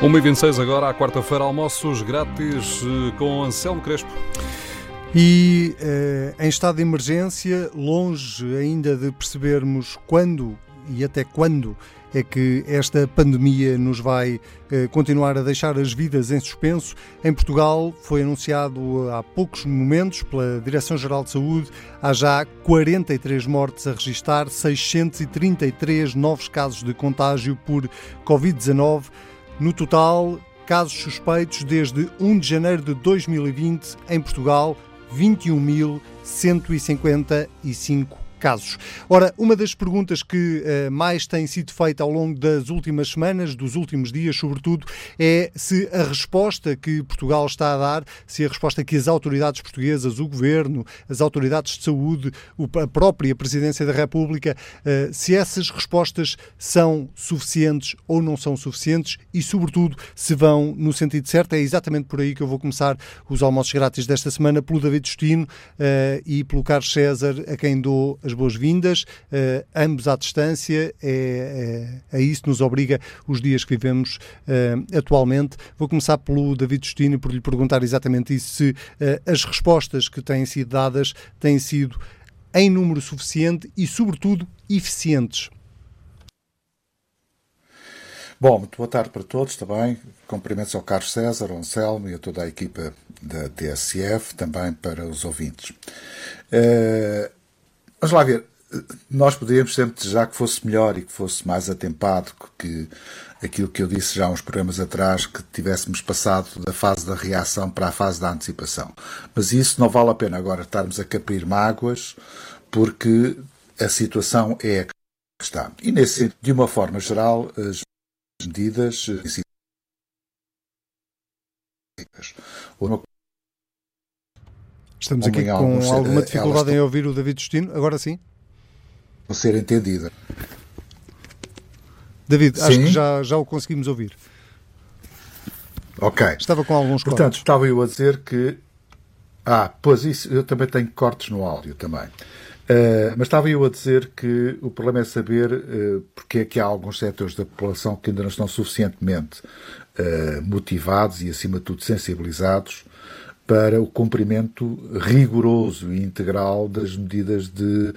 1h26 agora, à quarta-feira, almoços grátis eh, com Anselmo Crespo. E eh, em estado de emergência, longe ainda de percebermos quando e até quando é que esta pandemia nos vai eh, continuar a deixar as vidas em suspenso. Em Portugal foi anunciado há poucos momentos pela Direção-Geral de Saúde, há já 43 mortes a registrar, 633 novos casos de contágio por Covid-19. No total, casos suspeitos desde 1 de janeiro de 2020 em Portugal, 21.155 casos. Ora, uma das perguntas que uh, mais tem sido feita ao longo das últimas semanas, dos últimos dias, sobretudo, é se a resposta que Portugal está a dar, se a resposta que as autoridades portuguesas, o governo, as autoridades de saúde, a própria Presidência da República, uh, se essas respostas são suficientes ou não são suficientes e, sobretudo, se vão no sentido certo. É exatamente por aí que eu vou começar os almoços grátis desta semana, pelo David Justino uh, e pelo Carlos César, a quem dou as boas-vindas, uh, ambos à distância, é, é, a isso nos obriga os dias que vivemos uh, atualmente. Vou começar pelo David Justino por lhe perguntar exatamente isso, se uh, as respostas que têm sido dadas têm sido em número suficiente e, sobretudo, eficientes. Bom, muito boa tarde para todos também. Cumprimentos ao Carlos César, ao Anselmo e a toda a equipa da TSF, também para os ouvintes. Uh, Vamos lá ver. Nós poderíamos sempre desejar que fosse melhor e que fosse mais atempado, que aquilo que eu disse já uns programas atrás, que tivéssemos passado da fase da reação para a fase da antecipação. Mas isso não vale a pena agora estarmos a capir mágoas, porque a situação é a que está. E nesse de uma forma geral, as medidas Estamos aqui com alguma dificuldade em ouvir o David Justino. Agora sim? Vou ser entendida. David, sim? acho que já, já o conseguimos ouvir. Ok. Estava com alguns Portanto, cortes. estava eu a dizer que. Ah, pois isso, eu também tenho cortes no áudio também. Uh, mas estava eu a dizer que o problema é saber uh, porque é que há alguns setores da população que ainda não estão suficientemente uh, motivados e, acima de tudo, sensibilizados para o cumprimento rigoroso e integral das medidas de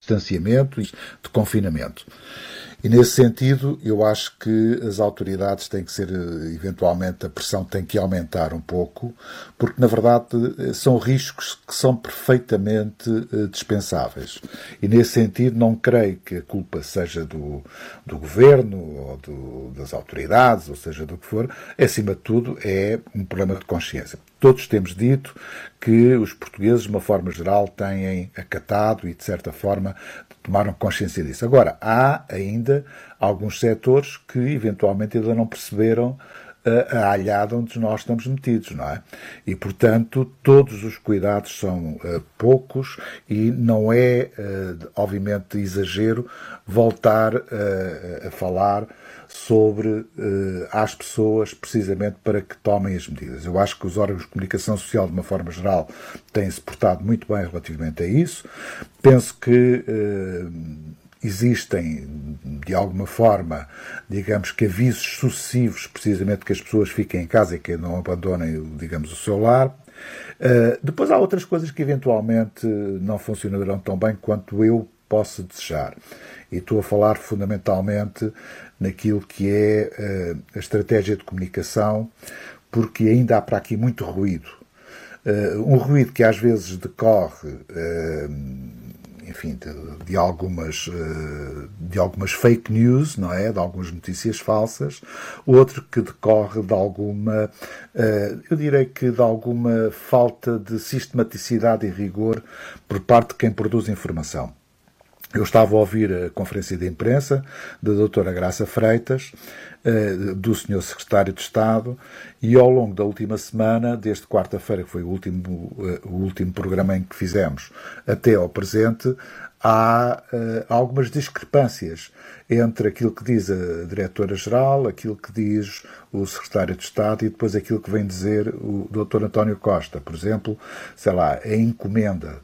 distanciamento e de confinamento. E nesse sentido, eu acho que as autoridades têm que ser, eventualmente, a pressão tem que aumentar um pouco, porque na verdade são riscos que são perfeitamente eh, dispensáveis. E nesse sentido, não creio que a culpa seja do, do governo ou do, das autoridades, ou seja, do que for, acima de tudo, é um problema de consciência. Todos temos dito que os portugueses, de uma forma geral, têm acatado e, de certa forma, tomaram consciência disso. Agora, há ainda alguns setores que eventualmente ainda não perceberam eh, a alhada onde nós estamos metidos, não é? E, portanto, todos os cuidados são uh, poucos e não é, uh, obviamente, exagero voltar uh, a falar sobre às pessoas precisamente para que tomem as medidas. Eu acho que os órgãos de comunicação social, de uma forma geral, têm-se portado muito bem relativamente a isso. Penso que existem, de alguma forma, digamos que avisos sucessivos, precisamente que as pessoas fiquem em casa e que não abandonem, digamos, o seu lar. Uh, depois há outras coisas que eventualmente não funcionarão tão bem quanto eu posso desejar. E estou a falar fundamentalmente naquilo que é uh, a estratégia de comunicação, porque ainda há para aqui muito ruído. Uh, um ruído que às vezes decorre enfim, de, de, algumas, eh, de algumas fake news, não é? De algumas notícias falsas, outro que decorre de alguma, eh, eu direi que de alguma falta de sistematicidade e rigor por parte de quem produz informação. Eu estava a ouvir a conferência de imprensa da doutora Graça Freitas, eh, do senhor secretário de Estado, e ao longo da última semana, desde quarta-feira, que foi o último, eh, o último programa em que fizemos, até ao presente, há uh, algumas discrepâncias entre aquilo que diz a diretora-geral, aquilo que diz o secretário de Estado e depois aquilo que vem dizer o Dr. António Costa. Por exemplo, sei lá, a encomenda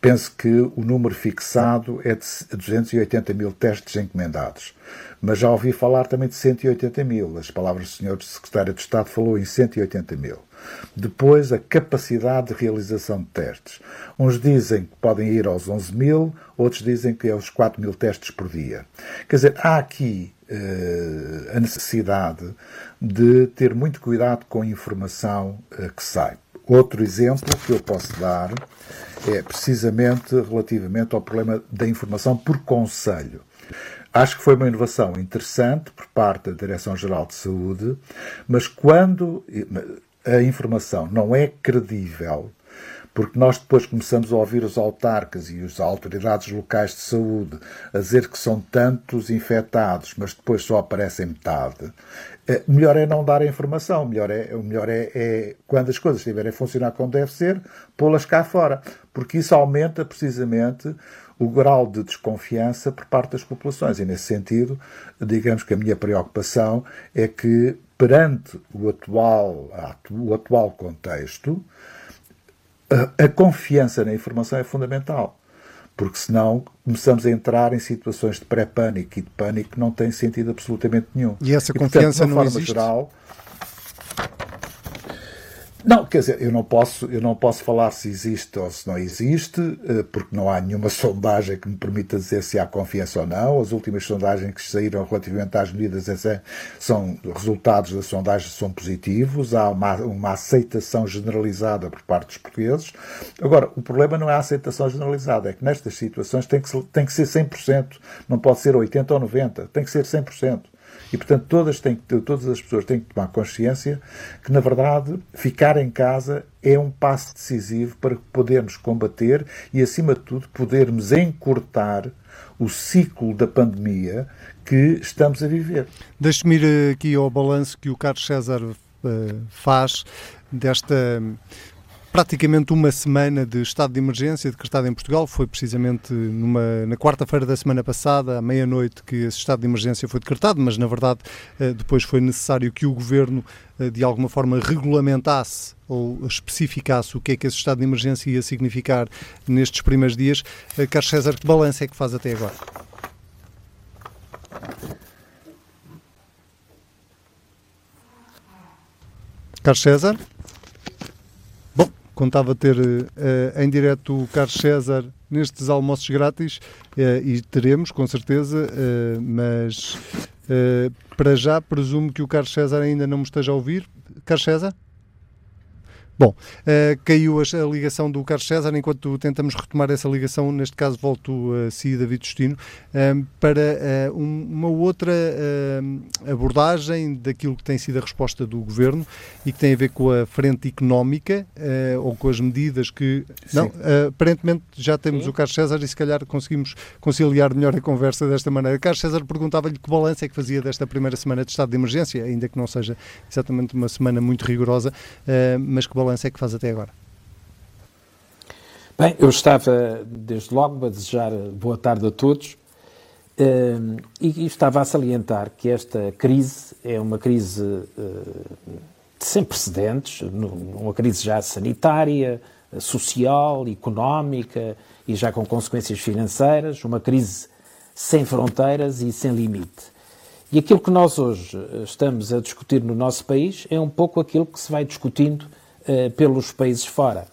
penso que o número fixado é de 280 mil testes encomendados. Mas já ouvi falar também de 180 mil. As palavras do Sr. Secretário de Estado falou em 180 mil. Depois, a capacidade de realização de testes. Uns dizem que podem ir aos 11 mil, outros dizem que é aos 4 mil testes por dia. Quer dizer, há aqui uh, a necessidade de ter muito cuidado com a informação uh, que sai. Outro exemplo que eu posso dar é precisamente relativamente ao problema da informação por conselho. Acho que foi uma inovação interessante por parte da Direção-Geral de Saúde, mas quando a informação não é credível, porque nós depois começamos a ouvir os autarcas e as autoridades locais de saúde a dizer que são tantos infectados, mas depois só aparecem metade. Eh, melhor é não dar a informação, melhor é, melhor é, é, quando as coisas estiverem a funcionar como deve ser, pô-las cá fora, porque isso aumenta precisamente o grau de desconfiança por parte das populações. E, nesse sentido, digamos que a minha preocupação é que, perante o atual, o atual contexto, a, a confiança na informação é fundamental. Porque senão começamos a entrar em situações de pré-pânico e de pânico que não têm sentido absolutamente nenhum. E essa e, confiança portanto, de uma não forma existe? geral, não, quer dizer, eu não posso, eu não posso falar se existe ou se não existe, eh, porque não há nenhuma sondagem que me permita dizer se há confiança ou não. As últimas sondagens que saíram relativamente às medidas são resultados das sondagens são positivos, há uma, uma aceitação generalizada por parte dos portugueses. Agora, o problema não é a aceitação generalizada, é que nestas situações tem que, tem que ser 100%, não pode ser 80% ou 90%, tem que ser 100%. E, portanto, todas, têm, todas as pessoas têm que tomar consciência que, na verdade, ficar em casa é um passo decisivo para podermos combater e, acima de tudo, podermos encurtar o ciclo da pandemia que estamos a viver. Deixe-me ir aqui ao balanço que o Carlos César uh, faz desta praticamente uma semana de estado de emergência decretado em Portugal. Foi precisamente numa, na quarta-feira da semana passada, à meia-noite, que esse estado de emergência foi decretado, mas na verdade eh, depois foi necessário que o governo eh, de alguma forma regulamentasse ou especificasse o que é que esse estado de emergência ia significar nestes primeiros dias. Eh, Carlos César, que balanço é que faz até agora? Carlos César? Contava ter uh, em direto o Carlos César nestes almoços grátis uh, e teremos, com certeza, uh, mas para já presumo que o Carlos César ainda não me esteja a ouvir. Carlos César? Bom, uh, caiu a, ligação do Carlos César, enquanto tentamos retomar essa ligação, neste caso volto a si, David Justino, uh, para uh, um, uma outra abordagem daquilo que tem sido a resposta do Governo e que tem a ver com a frente económica ou com as medidas que... Sim. Não, aparentemente já temos Sim. o Carlos César e se calhar conseguimos conciliar melhor a conversa desta maneira. Carlos César perguntava-lhe que balanço é que fazia desta primeira semana de estado de emergência, ainda que não seja exatamente uma semana muito rigorosa, mas que balanço balanço é que faz até agora? Bem, eu estava desde logo a desejar boa tarde a todos uh, e, estava a salientar que esta crise é uma crise uh, sem precedentes, uma crise já sanitária, social, económica e já com consequências financeiras, uma crise sem fronteiras e sem limite. E aquilo que nós hoje estamos a discutir no nosso país é um pouco aquilo que se vai discutindo eh, pelos países fora.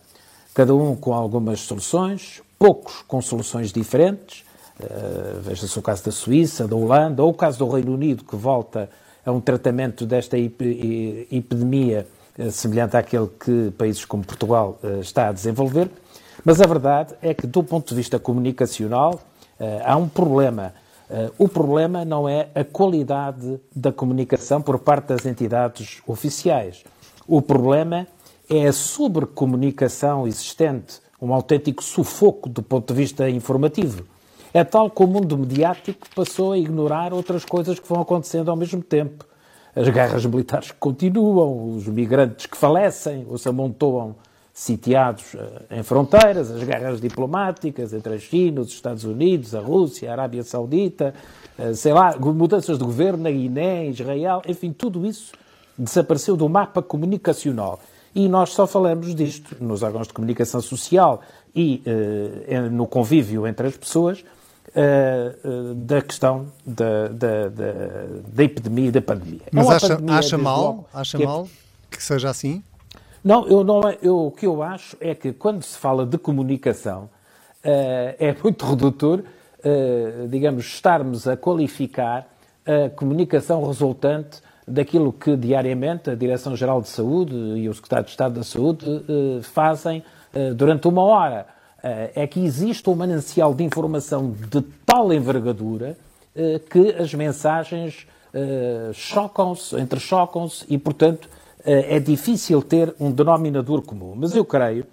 Cada um com algumas soluções, poucos com soluções diferentes. Uh, Veja-se o caso da Suíça, da Holanda, ou o caso do Reino Unido, que volta a um tratamento desta epidemia uh, semelhante àquele que países como Portugal está a desenvolver. Mas a verdade é que, do ponto de vista comunicacional, há um problema. o problema não é a qualidade da comunicação por parte das entidades oficiais. O problema é a sobrecomunicação existente, um autêntico sufoco do ponto de vista informativo. É tal que o mundo mediático passou a ignorar outras coisas que vão acontecendo ao mesmo tempo. As guerras militares que continuam, os migrantes que falecem ou se amontoam sitiados eh, em fronteiras, as guerras diplomáticas entre a China, os Estados Unidos, a Rússia, a Arábia Saudita, eh, sei lá, mudanças de governo na Guiné, Israel, enfim, tudo isso desapareceu do mapa comunicacional. E nós só falamos disto nos órgãos de comunicação social e uh, no convívio entre as pessoas uh, uh, da questão da, da, da, da, epidemia e da pandemia. É Mas acha, pandemia, acha mal, logo, acha que é... mal que seja assim? Não, eu não eu, o que eu acho é que quando se fala de comunicação é muito redutor, digamos, estarmos a qualificar a comunicação resultante daquilo que diariamente a Direção-Geral de Saúde e o Secretário de Estado da Saúde eh, fazem eh, durante uma hora. Eh, é que existe um manancial de informação de tal envergadura que as mensagens chocam-se, entrechocam-se e, portanto, é difícil ter um denominador comum. Mas eu creio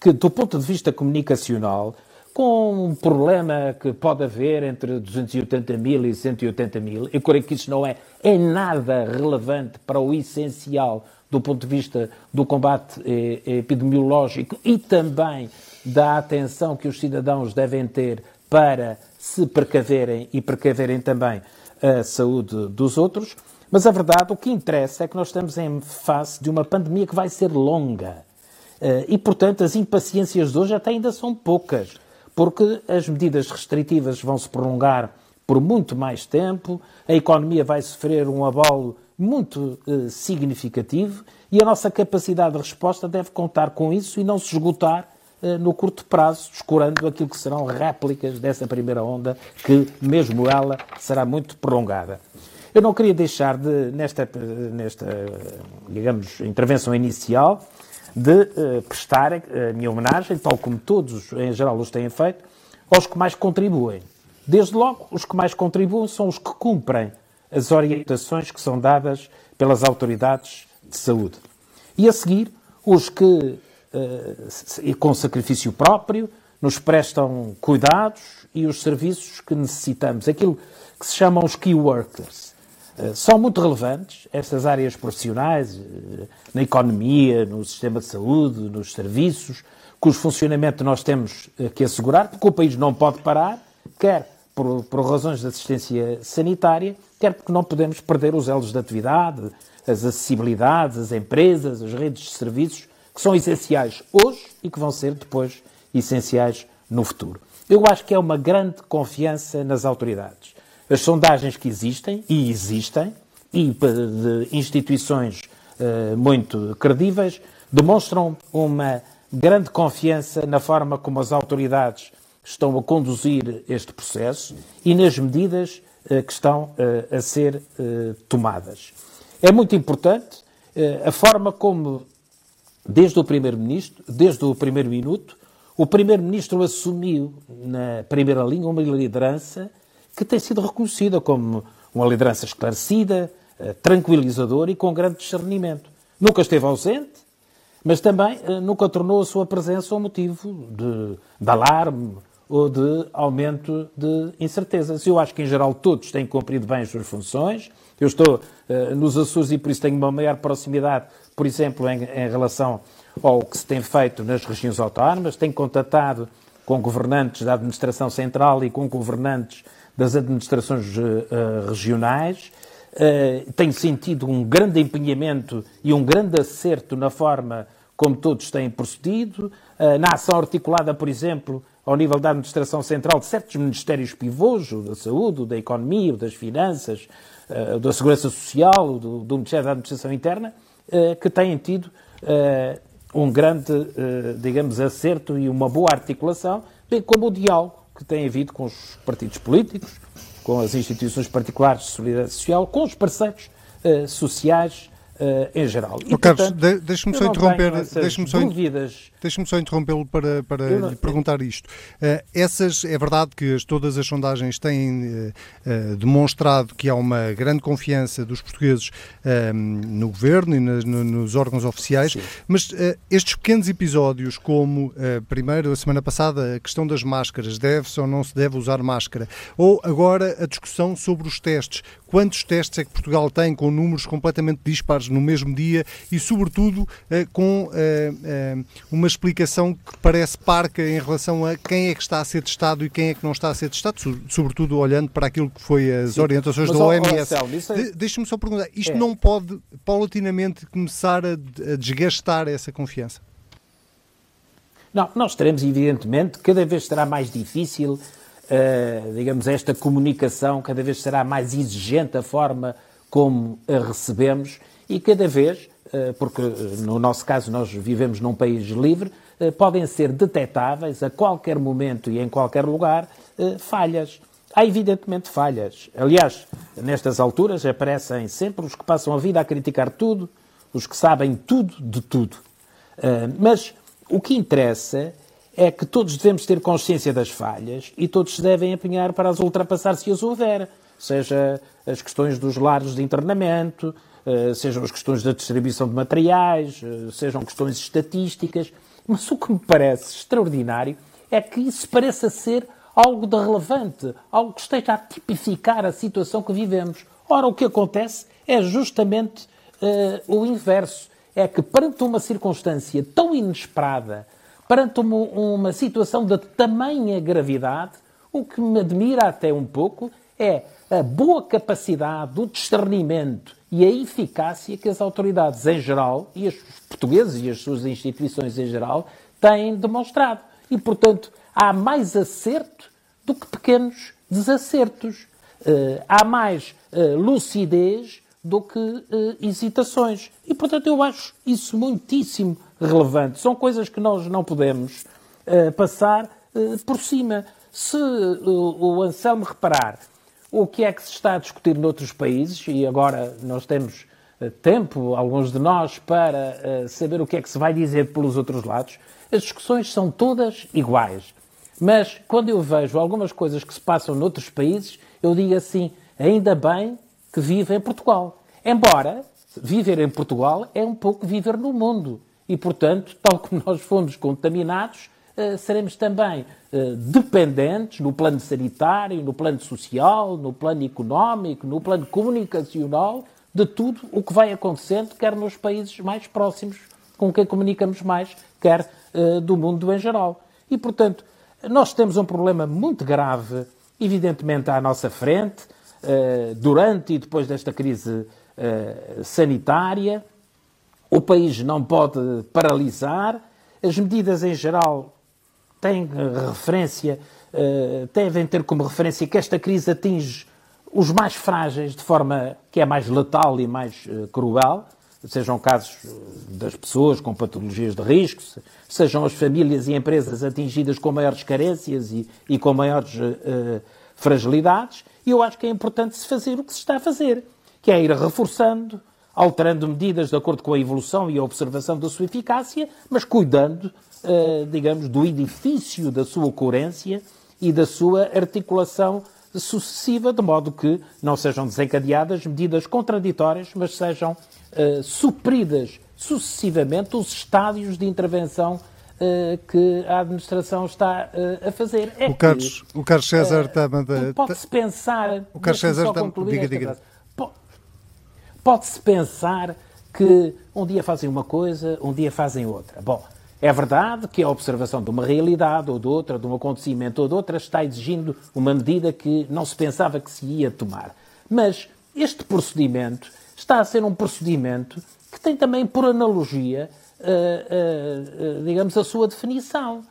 que, do ponto de vista comunicacional, com um problema que pode haver entre 280 mil e 180 mil. Eu creio que isso não é, é nada relevante para o essencial do ponto de vista do combate eh, epidemiológico e também da atenção que os cidadãos devem ter para se precaverem e precaverem também a saúde dos outros. Mas a verdade, o que interessa é que nós estamos em face de uma pandemia que vai ser longa. Eh, e, portanto, as impaciências de hoje até ainda são poucas porque as medidas restritivas vão se prolongar por muito mais tempo, a economia vai sofrer um abalo muito eh, significativo e a nossa capacidade de resposta deve contar com isso e não se esgotar eh, no curto prazo, escurando aquilo que serão réplicas dessa primeira onda, que mesmo ela será muito prolongada. Eu não queria deixar de, nesta, nesta digamos, intervenção inicial, de uh, prestar a minha homenagem, tal como todos em geral os têm feito, aos que mais contribuem. Desde logo, os que mais contribuem são os que cumprem as orientações que são dadas pelas autoridades de saúde. E a seguir, os que, uh, com sacrifício próprio, nos prestam cuidados e os serviços que necessitamos. Aquilo que se chamam os key workers. Eh, são muito relevantes estas áreas profissionais, eh, na economia, no sistema de saúde, nos serviços, cujo funcionamento nós temos eh, que assegurar, porque o país não pode parar, quer por, por razões de assistência sanitária, quer porque não podemos perder os elos de atividade, as acessibilidades, as empresas, as redes de serviços, que são essenciais hoje e que vão ser depois essenciais no futuro. Eu acho que é uma grande confiança nas autoridades. As sondagens que existem, e existem, e de instituições uh, muito credíveis, demonstram uma grande confiança na forma como as autoridades estão a conduzir este processo e nas medidas uh, que estão uh, a ser tomadas. É muito importante a forma como, desde o Primeiro-Ministro, desde o primeiro minuto, o Primeiro-Ministro assumiu na primeira linha uma liderança que tem sido reconhecida como uma liderança esclarecida, eh, tranquilizadora e com grande discernimento. Nunca esteve ausente, mas também eh, nunca tornou a sua presença um motivo de, de alarme ou de aumento de incertezas. Eu acho que, em geral, todos têm cumprido bem as suas funções. Eu estou uh, nos Açores e, por isso, tenho uma maior proximidade, por exemplo, em, em relação ao que se tem feito nas regiões autónomas. Tenho contatado com governantes da administração central e com governantes das administrações uh, regionais. Uh, tenho sentido um grande empenhamento e um grande acerto na forma como todos têm procedido, uh, na ação articulada, por exemplo, ao nível da administração central de certos ministérios pivôs, o da saúde, o da economia, o das finanças, da segurança social, do, do Ministério da Administração Interna, que têm tido um grande, digamos, acerto e uma boa articulação, bem como o diálogo que tem havido com os partidos políticos, com as instituições particulares de solidariedade social, com os parceiros uh, sociais uh, em geral. E, oh, Carlos, de, deixe-me só interromper, deixe-me só, deixe só interrompê-lo para, para não, lhe perguntar isto. Uh, essas, é verdade que as, todas as sondagens têm uh, demonstrado que há uma grande confiança dos portugueses no governo e nas, no, nos órgãos oficiais, Sim. mas estes pequenos episódios, como primeiro, a semana passada, a questão das máscaras, deve-se ou não se deve usar máscara, ou agora a discussão sobre os testes, quantos testes é que Portugal tem com números completamente dispares no mesmo dia e, sobretudo, com uma explicação que parece parca em relação a quem é que está a ser testado e quem é que não está a ser testado, sobretudo olhando para aquilo que foi as Sim. orientações da OMS. É... Deixa-me só perguntar, isto é. não pode paulatinamente começar a, a desgastar essa confiança? Não, nós teremos, evidentemente, cada vez será mais difícil, uh, digamos, esta comunicação, cada vez será mais exigente a forma como a recebemos e cada vez, porque no nosso caso nós vivemos num país livre, uh, podem ser detectáveis a qualquer momento e em qualquer lugar falhas. Há evidentemente falhas. Aliás, nestas alturas aparecem sempre os que passam a vida a criticar tudo, os que sabem tudo de tudo. mas o que interessa é que todos devemos ter consciência das falhas e todos se devem empenhar para as ultrapassar se as houver. Seja as questões dos lares de internamento, eh, sejam as questões da distribuição de materiais, eh, sejam questões estatísticas. Mas o que me parece extraordinário é que isso pareça ser algo de relevante, algo que esteja a tipificar a situação que vivemos. Ora, o que acontece é justamente uh, o inverso é que, perante uma circunstância tão inesperada, perante uma, uma situação de tamanha gravidade, o que me admira até um pouco é a boa capacidade, o discernimento e a eficácia que as autoridades em geral, e os portugueses e as suas instituições em geral, têm demonstrado. E, portanto, há mais acerto do que pequenos desacertos. Uh, há mais uh, lucidez do que uh, hesitações. E, portanto, eu acho isso muitíssimo relevante. São coisas que nós não podemos passar por cima. Se o Anselmo reparar o que é que se está a discutir noutros países, e agora nós temos tempo, alguns de nós, para saber o que é que se vai dizer pelos outros lados, as discussões são todas iguais. Mas quando eu vejo algumas coisas que se passam noutros países, eu digo assim: ainda bem que vive em Portugal. Embora viver em Portugal é um pouco viver no mundo. E, portanto, tal como nós fomos contaminados, seremos também uh, dependentes no plano sanitário, no plano social, no plano económico, no plano comunicacional, de tudo o que vai acontecendo, quer nos países mais próximos com quem comunicamos mais, quer uh, do mundo em geral. E, portanto, nós temos um problema muito grave, evidentemente, à nossa frente, eh, durante e depois desta crise eh, sanitária. O país não pode paralisar. As medidas em geral têm referência, eh, devem ter como referência que esta crise atinge os mais frágeis de forma que é mais letal e mais cruel, sejam casos das pessoas com patologias de risco, sejam as famílias e empresas atingidas com maiores carências e, e com maiores uh, fragilidades, e eu acho que é importante se fazer o que se está a fazer, que é ir reforçando, alterando medidas de acordo com a evolução e a observação da sua eficácia, mas cuidando, digamos, do edifício da sua coerência e da sua articulação sucessiva, de modo que não sejam desencadeadas medidas contraditórias, mas sejam uh, supridas sucessivamente os estádios de intervenção uh, que a administração está uh, a fazer. É o, Carlos, que, o Carlos César está a mandar. Pode-se pensar. O Carlos César está. Diga, diga. Pode-se pensar que um dia fazem uma coisa, um dia fazem outra. Bom, é verdade que a observação de uma realidade ou de outra, de um acontecimento ou de outra, está exigindo uma medida que não se pensava que se ia tomar. Mas este procedimento está a ser um procedimento que tem também, por analogia, uh, uh, digamos, a sua definição.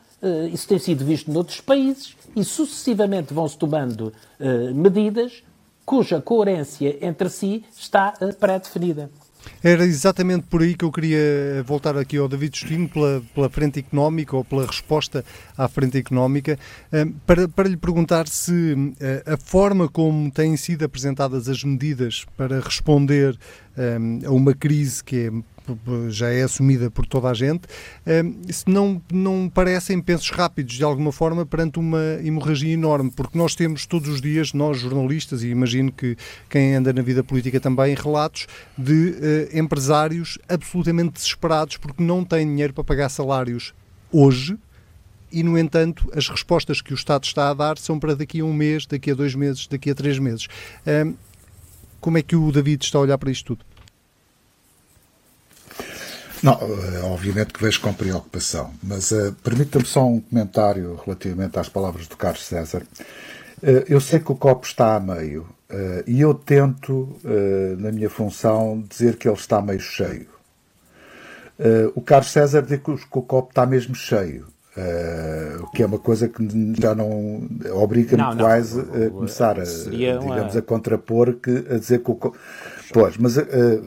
isso tem sido visto noutros países e sucessivamente vão-se tomando medidas cuja coerência entre si está pré-definida. Era exatamente por aí que eu queria voltar aqui ao David Justino, pela, pela frente económica ou pela resposta à frente económica, para, para lhe perguntar se a forma como têm sido apresentadas as medidas para responder a uma crise que é já é assumida por toda a gente, se não, não parecem pensos rápidos de alguma forma perante uma hemorragia enorme, porque nós temos todos os dias, nós jornalistas, e imagino que quem anda na vida política também, relatos de uh, empresários absolutamente desesperados porque não têm dinheiro para pagar salários hoje, e, no entanto, as respostas que o Estado está a dar são para daqui a um mês, daqui a dois meses, daqui a três meses. como é que o David está a olhar para isto tudo? Não, eh, obviamente que vejo com preocupação, mas uh, permita-me só um comentário relativamente às palavras do Carlos César. Uh, eu sei que o copo está a meio uh, e eu tento, na minha função, dizer que ele está meio cheio. o Carlos César diz que o copo está mesmo cheio. Uh, o que é uma coisa que já não obriga-me quase a começar a, digamos, uma... a contrapor que a dizer que o pois, mas uh,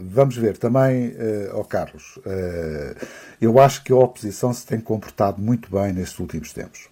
vamos ver também, uh, oh Carlos, uh, eu acho que a oposição se tem comportado muito bem nestes últimos tempos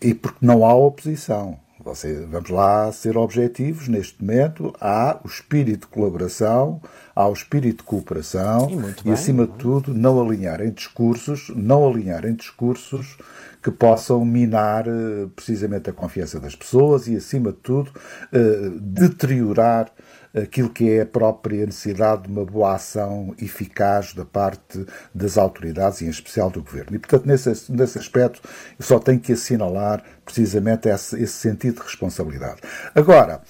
e porque não há oposição. Você, vamos lá ser objetivos. Neste momento, há o espírito de colaboração, há o espírito de cooperação e, e acima de tudo, não alinhar em discursos, não alinhar em discursos que possam minar eh, precisamente a confiança das pessoas e, acima de tudo, eh, deteriorar aquilo que é a própria necessidade de uma boa ação eficaz da parte das autoridades e em especial do governo. E, portanto, nesse, nesse aspecto, só tenho que assinalar precisamente esse, esse sentido de responsabilidade. Agora,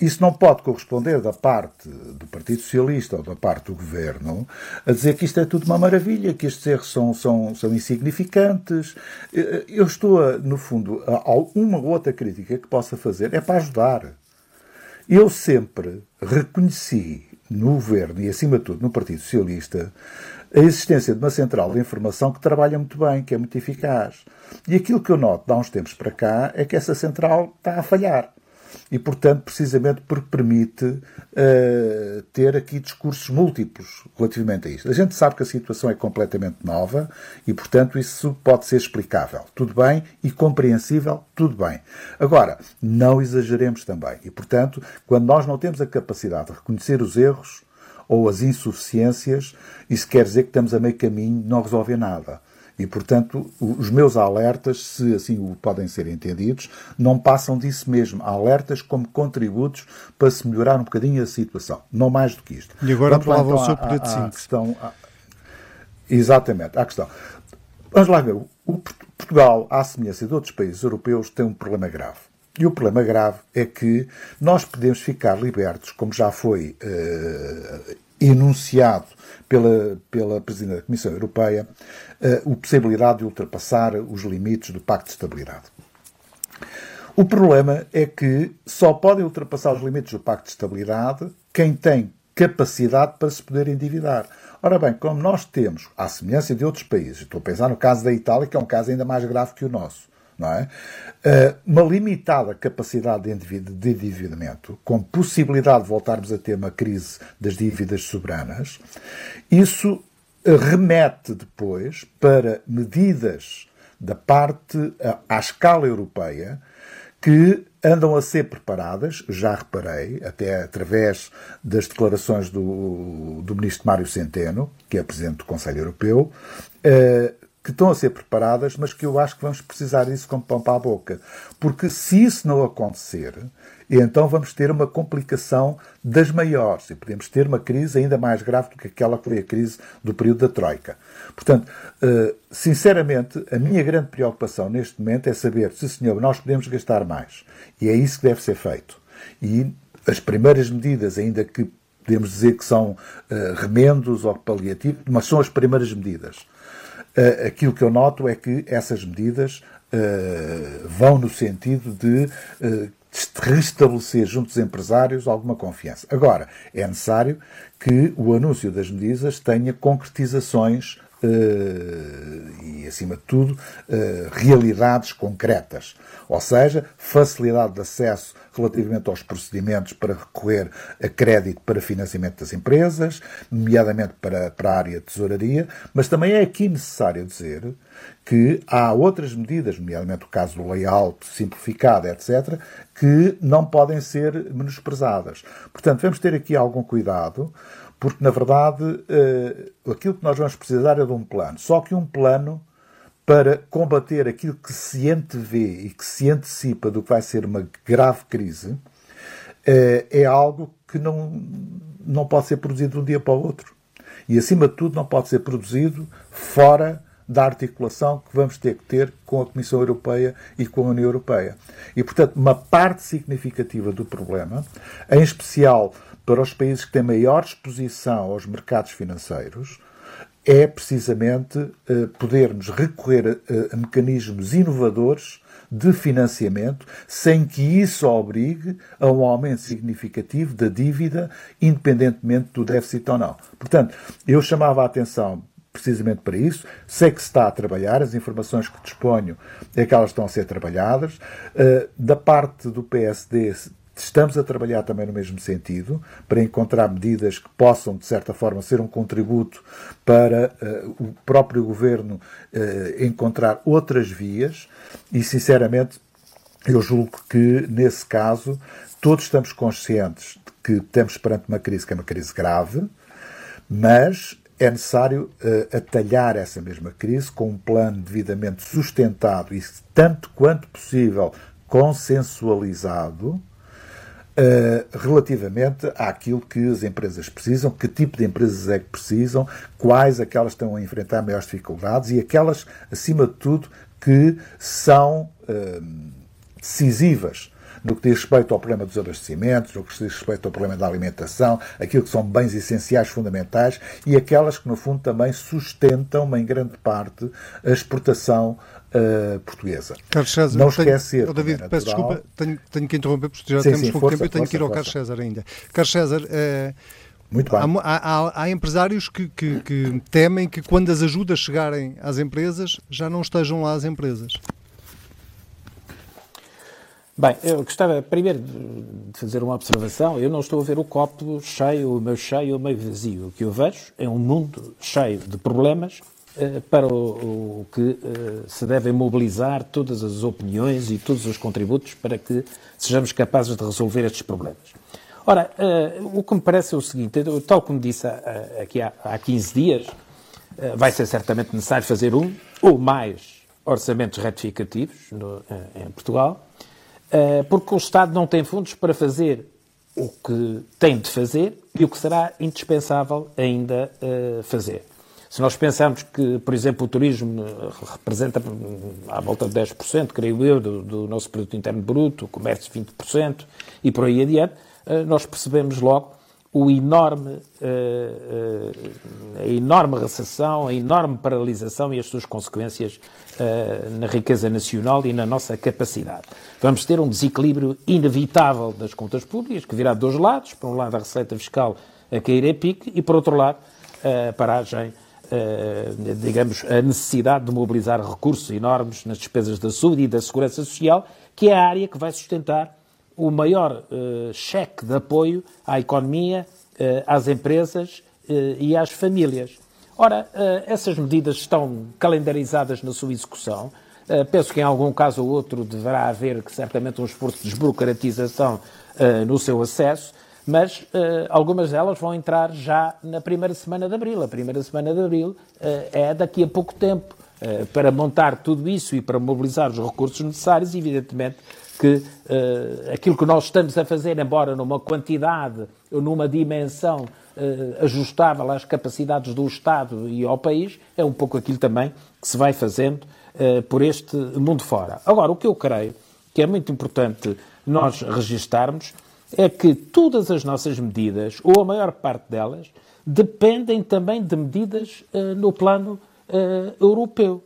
isso não pode corresponder da parte do Partido Socialista ou da parte do Governo a dizer que isto é tudo uma maravilha, que estes erros são, são, são insignificantes. Eu estou, no fundo, uma ou outra crítica que possa fazer é para ajudar. Eu sempre reconheci no governo e, acima de tudo, no Partido Socialista, a existência de uma central de informação que trabalha muito bem, que é muito eficaz. E aquilo que eu noto de há uns tempos para cá é que essa central está a falhar e, portanto, precisamente porque permite uh, ter aqui discursos múltiplos relativamente a isto. A gente sabe que a situação é completamente nova e, portanto, isso pode ser explicável. Tudo bem e compreensível, tudo bem. Agora, não exageremos também. E, portanto, quando nós não temos a capacidade de reconhecer os erros ou as insuficiências, isso quer dizer que estamos a meio caminho não resolver nada. E, portanto, os meus alertas, se assim podem ser entendidos, não passam disso mesmo. Alertas como contributos para se melhorar um bocadinho a situação. Não mais do que isto. E agora Vamos palavra então, ao síntese. Questão, à... Exatamente, à questão. Vamos lá ver. O Portugal, à semelhança de outros países europeus, tem um problema grave. E o problema grave é que nós podemos ficar libertos, como já foi uh, enunciado pela, pela Presidente da Comissão Europeia a possibilidade de ultrapassar os limites do Pacto de Estabilidade. O problema é que só podem ultrapassar os limites do Pacto de Estabilidade quem tem capacidade para se poder endividar. Ora bem, como nós temos, à semelhança de outros países, estou a pensar no caso da Itália, que é um caso ainda mais grave que o nosso, não é? Uh, uma limitada capacidade de endividamento, com possibilidade de voltarmos a ter uma crise das dívidas soberanas, isso remete depois para medidas da parte à escala europeia que andam a ser preparadas, já reparei, até através das declarações do, do ministro Mário Centeno, que é presidente do Conselho Europeu, que estão a ser preparadas, mas que eu acho que vamos precisar disso como pão para a boca. Porque se isso não acontecer, então vamos ter uma complicação das maiores e podemos ter uma crise ainda mais grave do que aquela que foi a crise do período da Troika. Portanto, eh, sinceramente, a minha grande preocupação neste momento é saber se, senhor, nós podemos gastar mais. E é isso que deve ser feito. E as primeiras medidas, ainda que podemos dizer que são uh, remendos ou paliativos, mas são as primeiras medidas. Aquilo que eu noto é que essas medidas uh, vão no sentido de uh, restabelecer junto dos empresários alguma confiança. Agora, é necessário que o anúncio das medidas tenha concretizações e, acima de tudo, uh, realidades concretas. Ou seja, facilidade de acesso relativamente aos procedimentos para recorrer a crédito para financiamento das empresas, nomeadamente para, para a área de tesouraria, mas também é aqui necessário dizer que há outras medidas, nomeadamente o caso do layout simplificado, etc., que não podem ser menosprezadas. Portanto, vamos ter aqui algum cuidado, porque, na verdade, uh, aquilo que nós vamos precisar é de um plano. Só que um plano para combater aquilo que se antevê e que se antecipa do que vai ser uma grave crise, uh, é algo que não, não pode ser produzido de um dia para o outro. E, acima de tudo, não pode ser produzido fora da articulação que vamos ter que ter com a Comissão Europeia e com a União Europeia. E, portanto, uma parte significativa do problema, em especial para os países que têm maior exposição aos mercados financeiros, é precisamente podermos recorrer a, a mecanismos inovadores de financiamento, sem que isso obrigue a um aumento significativo da dívida, independentemente do déficit ou não. Portanto, eu chamava a atenção precisamente para isso. Sei que se está a trabalhar, as informações que disponho é que elas estão a ser trabalhadas. Uh, da parte do PSD, estamos a trabalhar também no mesmo sentido, para encontrar medidas que possam, de certa forma, ser um contributo para uh, o próprio governo uh, encontrar outras vias e, sinceramente, eu julgo que, nesse caso, todos estamos conscientes de que estamos perante uma crise que é uma crise grave, mas é necessário uh, atalhar essa mesma crise com um plano devidamente sustentado e, tanto quanto possível, consensualizado. Uh, relativamente àquilo que as empresas precisam, que tipo de empresas é que precisam, quais aquelas estão a enfrentar maiores dificuldades e aquelas, acima de tudo, que são uh, decisivas no que diz respeito ao problema dos abastecimentos, no que diz respeito ao problema da alimentação, aquilo que são bens essenciais fundamentais e aquelas que, no fundo, também sustentam, em grande parte, a exportação uh, portuguesa. Carlos César, não esquecer. Tenho, oh, David, peço desculpa, tenho, tenho, que interromper porque já sim, temos sim, pouco força, tempo e tenho força, que ir ao Carlos César ainda. Carlos César, uh, muito bem. Há, há, há empresários que, que, que, temem que quando as ajudas chegarem às empresas já não estejam lá as empresas. Bem, eu gostava primeiro de fazer uma observação. Eu não estou a ver o copo cheio, o meio cheio ou meio vazio. O que eu vejo é um mundo cheio de problemas para o, o que eh, se devem mobilizar todas as opiniões e todos os contributos para que sejamos capazes de resolver estes problemas. Ora, uh, o que me parece é o seguinte, tal como disse aqui há, há 15 dias, uh, vai ser certamente necessário fazer um ou mais orçamentos retificativos no, em Portugal, eh, porque o Estado não tem fundos para fazer o que tem de fazer e o que será indispensável ainda uh, fazer. Se nós pensarmos que, por exemplo, o turismo eh, representa à volta de 10%, creio eu, do, do nosso produto interno bruto, o comércio 20% e por aí adiante, uh, nós percebemos logo o enorme, uh, a enorme recessão, a enorme paralisação e as suas consequências na riqueza nacional e na nossa capacidade. Vamos ter um desequilíbrio inevitável das contas públicas, que virá de dois lados. Por um lado, a receita fiscal a cair a pique e, por outro lado, a paragem, digamos, a necessidade de mobilizar recursos enormes nas despesas da saúde e da segurança social, que é a área que vai sustentar o maior cheque de apoio à economia, às empresas e às famílias. Ora, essas medidas estão calendarizadas na sua execução. Penso que em algum caso ou outro deverá haver certamente um esforço de desburocratização no seu acesso, mas uh, algumas delas vão entrar já na primeira semana de abril. A primeira semana de abril é daqui a pouco tempo. para montar tudo isso e para mobilizar os recursos necessários, evidentemente que aquilo que nós estamos a fazer, embora numa quantidade ou numa dimensão ajustável às capacidades do Estado e ao país, é um pouco aquilo também que se vai fazendo uh, por este mundo fora. Agora, o que eu creio que é muito importante nós registarmos é que todas as nossas medidas, ou a maior parte delas, dependem também de medidas uh, no plano uh, europeu.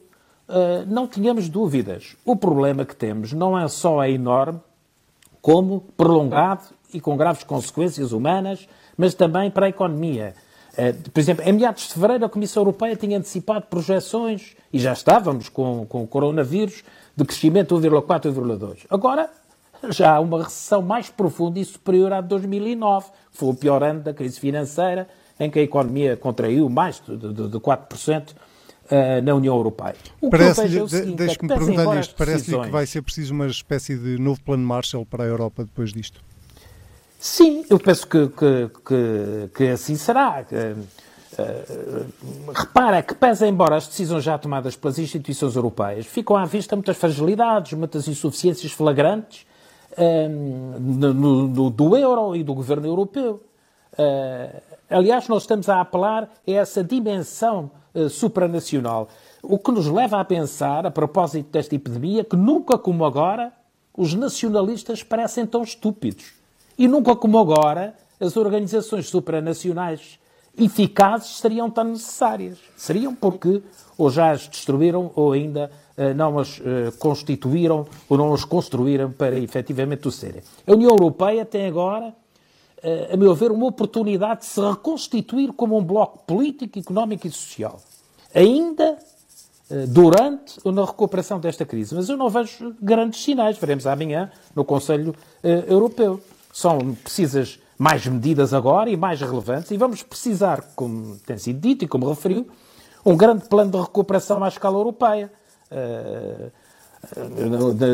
Uh, não tenhamos dúvidas. O problema que temos não é só é enorme, como prolongado e com graves consequências humanas, mas também para a economia. Por exemplo, em meados de fevereiro, a Comissão Europeia tinha antecipado projeções e já estávamos com, com o coronavírus de crescimento 1,4, 1,2. Agora já há uma recessão mais profunda e superior à de 2009, que foi o pior ano da crise financeira, em que a economia contraiu mais de, de, de 4% uh, na União Europeia. Parece-lhe, é deixe-me perguntar-lhe isto, parece-lhe que vai ser preciso uma espécie de novo plano Marshall para a Europa depois disto? Sim, eu penso que, que, que, que assim será. Uh, repara que, pese embora as decisões já tomadas pelas instituições europeias, ficam à vista muitas fragilidades, muitas insuficiências flagrantes uh, no, no, do euro e do governo europeu. Uh, aliás, nós estamos a apelar a essa dimensão supranacional, o que nos leva a pensar, a propósito desta epidemia, que nunca como agora os nacionalistas parecem tão estúpidos. E nunca como agora as organizações supranacionais eficazes seriam tão necessárias. Seriam porque ou já as destruíram ou ainda uh, não as uh, constituíram ou não as construíram para efetivamente o serem. A União Europeia tem agora, uh, a meu ver, uma oportunidade de se reconstituir como um bloco político, económico e social. Ainda durante ou na recuperação desta crise. Mas eu não vejo grandes sinais. Veremos amanhã no Conselho Europeu. São precisas mais medidas agora e mais relevantes e vamos precisar, como tem sido dito e como referiu, um grande plano de recuperação à escala europeia. Uh,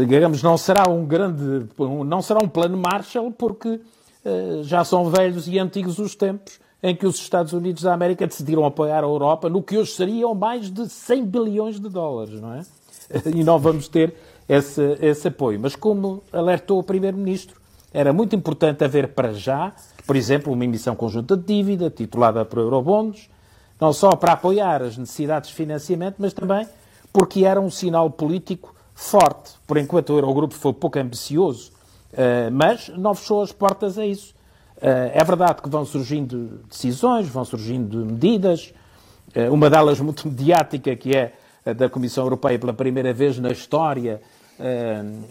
digamos, não será um grande, não será um plano Marshall, porque uh, já são velhos e antigos os tempos em que os Estados Unidos da América decidiram apoiar a Europa no que hoje seriam mais de 100 bilhões de dólares, não é? E não vamos ter esse, esse apoio. Mas como alertou o Primeiro-Ministro, era muito importante haver para já, por exemplo, uma emissão conjunta de dívida titulada por eurobondos, não só para apoiar as necessidades de financiamento, mas também porque era um sinal político forte. Por enquanto o Eurogrupo foi pouco ambicioso, eh, mas não fechou as portas a isso. Eh, é verdade que vão surgindo decisões, vão surgindo medidas, eh, uma delas muito mediática, que é da Comissão Europeia pela primeira vez na história,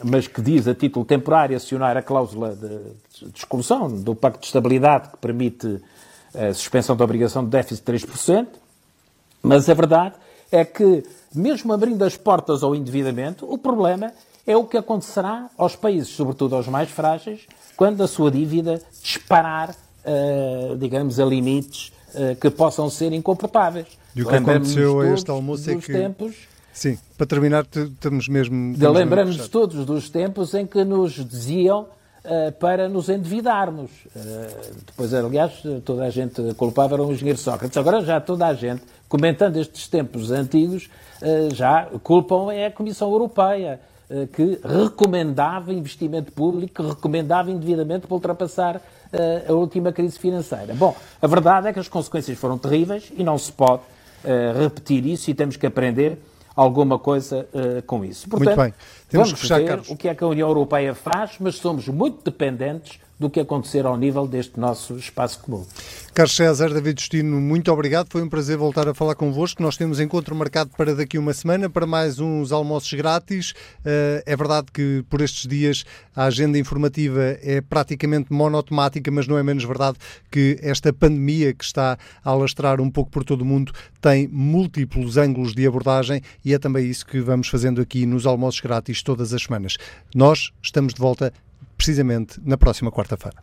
mas que diz a título temporário acionar a cláusula de exclusão do Pacto de Estabilidade que permite a suspensão da obrigação de déficit de 3%, mas a verdade é que, mesmo abrindo as portas ao endividamento, o problema é o que acontecerá aos países, sobretudo aos mais frágeis, quando a sua dívida disparar, uh, digamos, a limites uh, que possam ser incomportáveis. E o que aconteceu a este almoço é que... Tempos, Sim, para terminar, estamos mesmo. Lembramos-nos todos dos tempos em que nos diziam para nos endividarmos. Uh, depois, aliás, toda a gente culpava era o engenheiro Sócrates. Agora já toda a gente, comentando estes tempos antigos, uh, já culpam é a Comissão Europeia, que recomendava investimento público, que recomendava endividamento para ultrapassar a última crise financeira. Bom, a verdade é que as consequências foram terríveis e não se pode repetir isso e temos que aprender alguma coisa uh, com isso. Portanto, muito bem. Temos vamos que fechar, ver Carlos. o que é que a União Europeia faz, mas somos muito dependentes do que acontecer ao nível deste nosso espaço comum. Carlos César, David Justino, muito obrigado. Foi um prazer voltar a falar convosco. Nós temos encontro marcado para daqui uma semana para mais uns almoços grátis. Eh, é verdade que por estes dias a agenda informativa é praticamente monotemática, mas não é menos verdade que esta pandemia que está a alastrar um pouco por todo o mundo tem múltiplos ângulos de abordagem e é também isso que vamos fazendo aqui nos almoços grátis todas as semanas. Nós estamos de volta precisamente na próxima quarta-feira.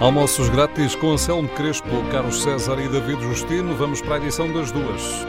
Almoços grátis com Anselmo Crespo, Carlos César e David Justino. Vamos para a edição das duas.